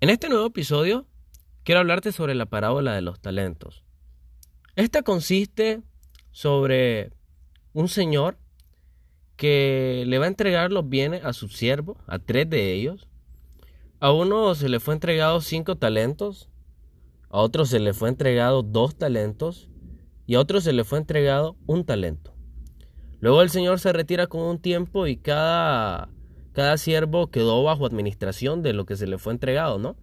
En este nuevo episodio quiero hablarte sobre la parábola de los talentos. Esta consiste sobre un señor que le va a entregar los bienes a su siervo, a tres de ellos. A uno se le fue entregado cinco talentos, a otro se le fue entregado dos talentos y a otro se le fue entregado un talento. Luego el señor se retira con un tiempo y cada cada siervo quedó bajo administración de lo que se le fue entregado, ¿no?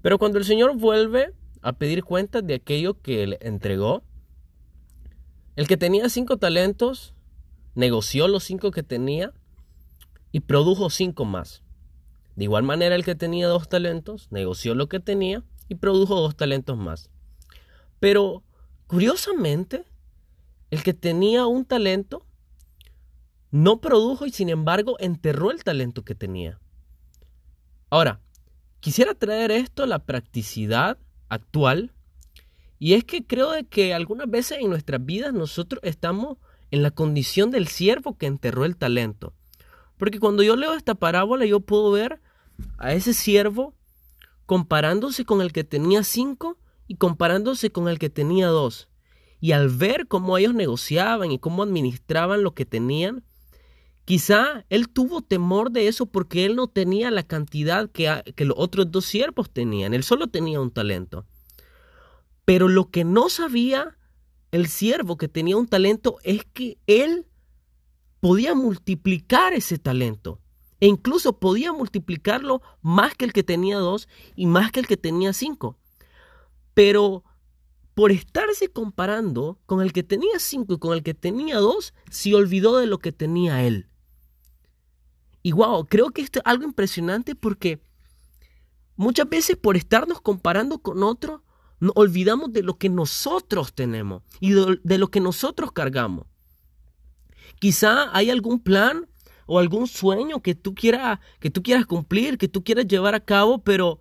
Pero cuando el Señor vuelve a pedir cuentas de aquello que le entregó, el que tenía cinco talentos negoció los cinco que tenía y produjo cinco más. De igual manera, el que tenía dos talentos negoció lo que tenía y produjo dos talentos más. Pero, curiosamente, el que tenía un talento no produjo y sin embargo enterró el talento que tenía. Ahora, quisiera traer esto a la practicidad actual y es que creo de que algunas veces en nuestras vidas nosotros estamos en la condición del siervo que enterró el talento. Porque cuando yo leo esta parábola yo puedo ver a ese siervo comparándose con el que tenía cinco y comparándose con el que tenía dos. Y al ver cómo ellos negociaban y cómo administraban lo que tenían, Quizá él tuvo temor de eso porque él no tenía la cantidad que, que, los otros dos siervos tenían. Él solo tenía un talento. Pero lo que no sabía el siervo que tenía un talento es que él podía multiplicar ese talento. E incluso podía multiplicarlo más que el que tenía dos y más que el que tenía cinco. Pero por estarse comparando con el que tenía cinco y con el que tenía dos, se olvidó de lo que tenía él. Y wow, creo que esto es algo impresionante porque muchas veces por estarnos comparando con otros, nos olvidamos de lo que nosotros tenemos y de, lo que nosotros cargamos. Quizá hay algún plan o algún sueño que tú quieras que tú quieras cumplir, que tú quieras llevar a cabo, pero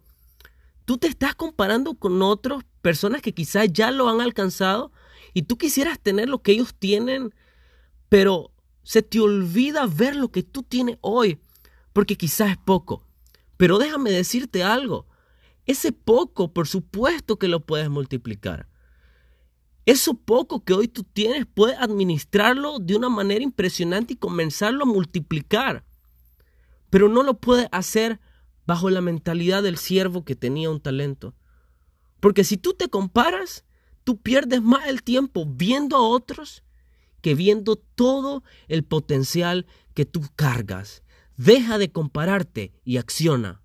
tú te estás comparando con otras personas que quizás ya lo han alcanzado y tú quisieras tener lo que ellos tienen, pero se te olvida ver lo que tú tienes hoy, porque quizás es poco. Pero déjame decirte algo, ese poco, por supuesto que lo puedes multiplicar. Eso poco que hoy tú tienes, puedes administrarlo de una manera impresionante y comenzarlo a multiplicar. Pero no lo puedes hacer bajo la mentalidad del siervo que tenía un talento. Porque si tú te comparas, tú pierdes más el tiempo viendo a otros que viendo todo el potencial que tú cargas. Deja de compararte y acciona.